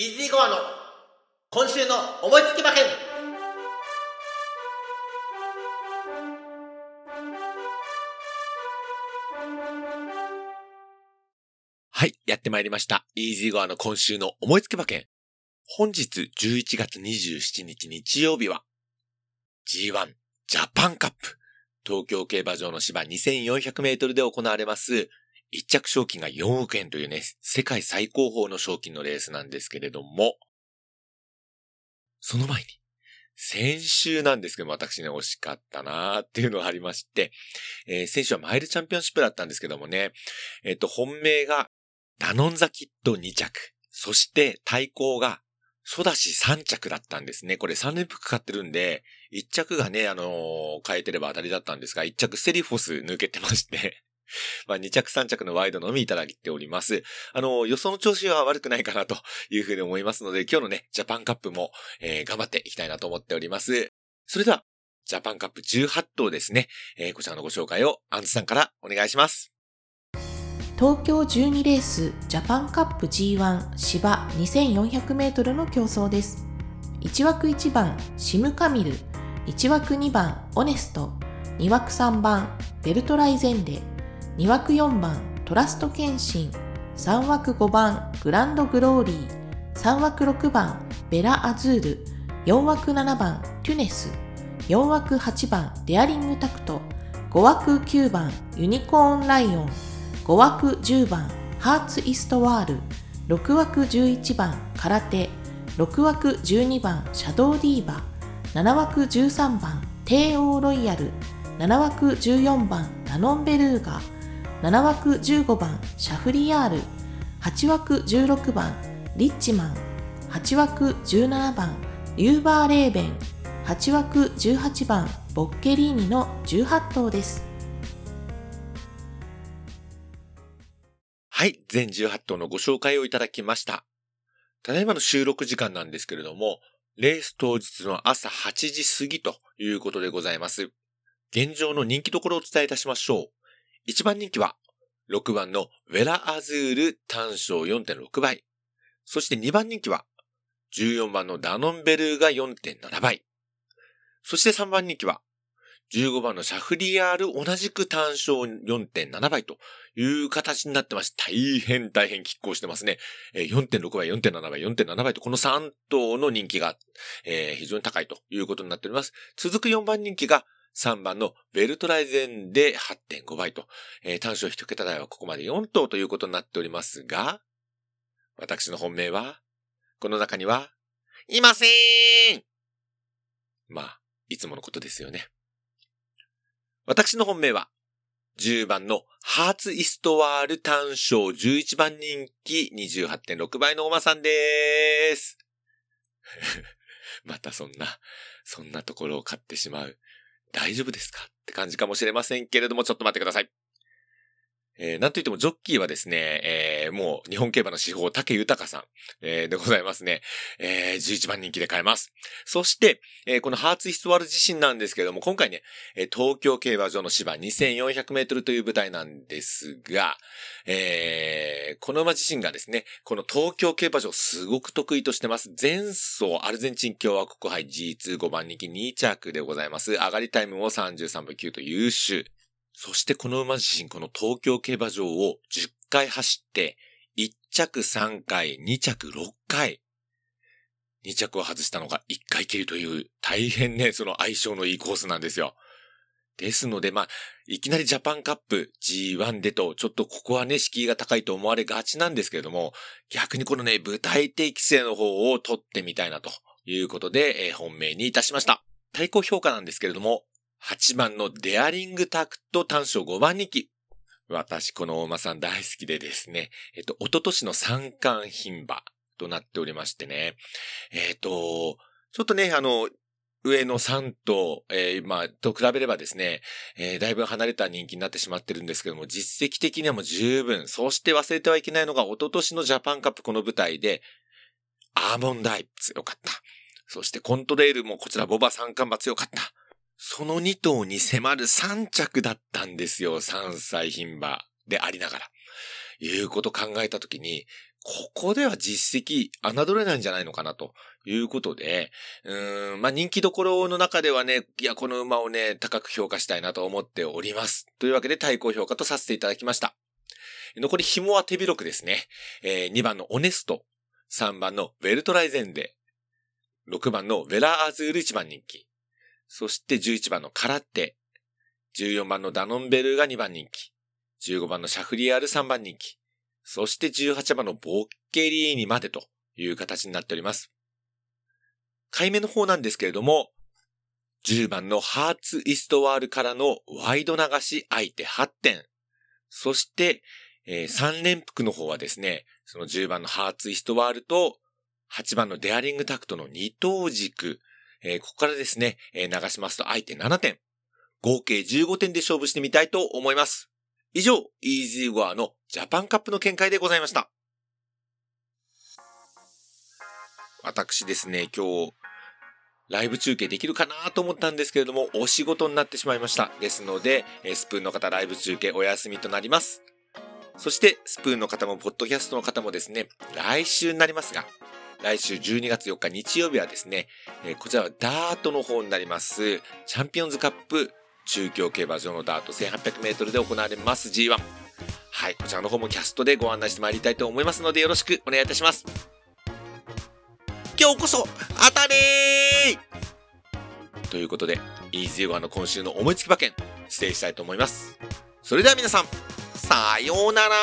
イージーゴアの今週の思いつき馬券はい、やってまいりました。イージーゴアの今週の思いつき馬券。本日11月27日日曜日は G1 ジャパンカップ東京競馬場の芝2400メートルで行われます一着賞金が4億円というね、世界最高峰の賞金のレースなんですけれども、その前に、先週なんですけども、私ね、惜しかったなーっていうのがありまして、えー先週はマイルチャンピオンシップだったんですけどもね、えっ、と、本命が、ダノンザキッド2着、そして対抗が、ソダシ3着だったんですね。これ3連複買ってるんで、1着がね、あのー変えてれば当たりだったんですが、1着セリフォス抜けてまして、まあ、2着3着のワイドのみいただいております。あの、予想の調子は悪くないかなというふうに思いますので、今日のね、ジャパンカップも、えー頑張っていきたいなと思っております。それでは、ジャパンカップ18頭ですね、えーこちらのご紹介をアンズさんからお願いします。東京12レースジャパンカップ G1 芝 2400m の競争です1枠1番シムカミル1枠2番オネスト2枠3番ベルトライゼンデ2枠4番トラストケンシン3枠5番グランドグローリー。3枠6番ベラアズール。4枠7番テュネス。4枠8番デアリングタクト。5枠9番ユニコーンライオン。5枠10番ハーツイストワール。6枠11番空手。6枠12番シャドウディーバ7枠13番帝王ロイヤル。7枠14番ダノンベルーガ7枠15番シャフリヤール8枠16番リッチマン8枠17番ユーバーレーベン8枠18番ボッケリーニの18頭ですはい、全18頭のご紹介をいただきました。ただいまの収録時間なんですけれども、レース当日の朝8時過ぎということでございます。現状の人気どころをお伝えいたしましょう。1番人気は、6番のウェラアズール単勝4.6倍。そして2番人気は、14番のダノンベルーが4.7倍。そして3番人気は、15番のシャフリヤール同じく単勝4.7倍という形になってまして、大変大変拮抗してますね。4.6倍、4.7倍、4.7倍と、この3頭の人気が、非常に高いということになっております。続く4番人気が、3番のベルトライゼンで8.5倍と、えー単勝1桁台はここまで4頭ということになっておりますが、私の本命は、この中には、いませんまあ、いつものことですよね。私の本命は、10番のハーツイストワール単勝11番人気28.6倍のおまさんでーす。またそんな、そんなところを買ってしまう。大丈夫ですか？って感じかもしれませんけれども、ちょっと待ってください。えー、なんといってもジョッキーはですね、えー、もう日本競馬の司法、竹豊さん、えー、でございますね。えー、11番人気で買えます。そして、えーこのハーツイストワール自身なんですけれども、今回ね、えー東京競馬場の芝2400メートルという舞台なんですが、えーこの馬自身がですね、この東京競馬場すごく得意としてます。前走アルゼンチン共和国杯 G25 番人気2着でございます。上がりタイムも33分9と優秀。そしてこの馬自身、この東京競馬場を10回走って、1着3回、2着6回、2着を外したのが1回きりという、大変ね、その相性のいいコースなんですよ。ですので、まあ、いきなりジャパンカップ G1 でと、ちょっとここはね、敷居が高いと思われがちなんですけれども、逆にこのね、舞台適正の方を取ってみたいなということで、えー本命にいたしました。対抗評価なんですけれども、8番のデアリングタクト単勝5番人気。私、このお馬さん大好きでですね、えっと、一昨年の三冠牝馬となっておりましてね、えっと、ちょっとね、あの、上の3頭、えーまあ、と比べればですね、えーだいぶ離れた人気になってしまってるんですけども、実績的にはもう十分。そして忘れてはいけないのが、一昨年のジャパンカップこの舞台で、アーモンダイ強かった。そしてコントレールもこちらボバ三冠馬強かった。その2頭に迫る3着だったんですよ。3歳牝馬でありながら。いうこと考えたときに、ここでは実績、侮れないんじゃないのかなということで、うん、まあ、人気どころの中ではね、いや、この馬をね、高く評価したいなと思っております。というわけで対抗評価とさせていただきました。残り紐は手広くですね、えー、2番のオネスト、3番のウェルトライゼンデ、6番のウェラーアズール1番人気、そして11番のカラッテ、14番のダノンベルが2番人気、15番のシャフリアール3番人気、そして18番のボッケリーニまでという形になっております。回目の方なんですけれども、10番のハーツイストワールからのワイド流し相手8点。そして、えー、3連複の方はですね、その10番のハーツイストワールと8番のデアリングタクトの2等軸。えー、ここからですね、えー、流しますと相手7点。合計15点で勝負してみたいと思います。以上、イージーゴアのジャパンカップの見解でございました。私ですね、今日、ライブ中継できるかなと思ったんですけれども、お仕事になってしまいました。ですので、スプーンの方ライブ中継お休みとなります。そして、スプーンの方も、ポッドキャストの方もですね、来週になりますが、来週12月4日日曜日はですね、こちらはダートの方になります、チャンピオンズカップ中京競馬場のダート1800メートルで行われます G1。はい、こちらの方もキャストでご案内してまいりたいと思いますのでよろしくお願いいたします。今日こそ当たれということで、イージーゴアの今週の思いつき馬券、指定したいと思います。それでは皆さん、さようなら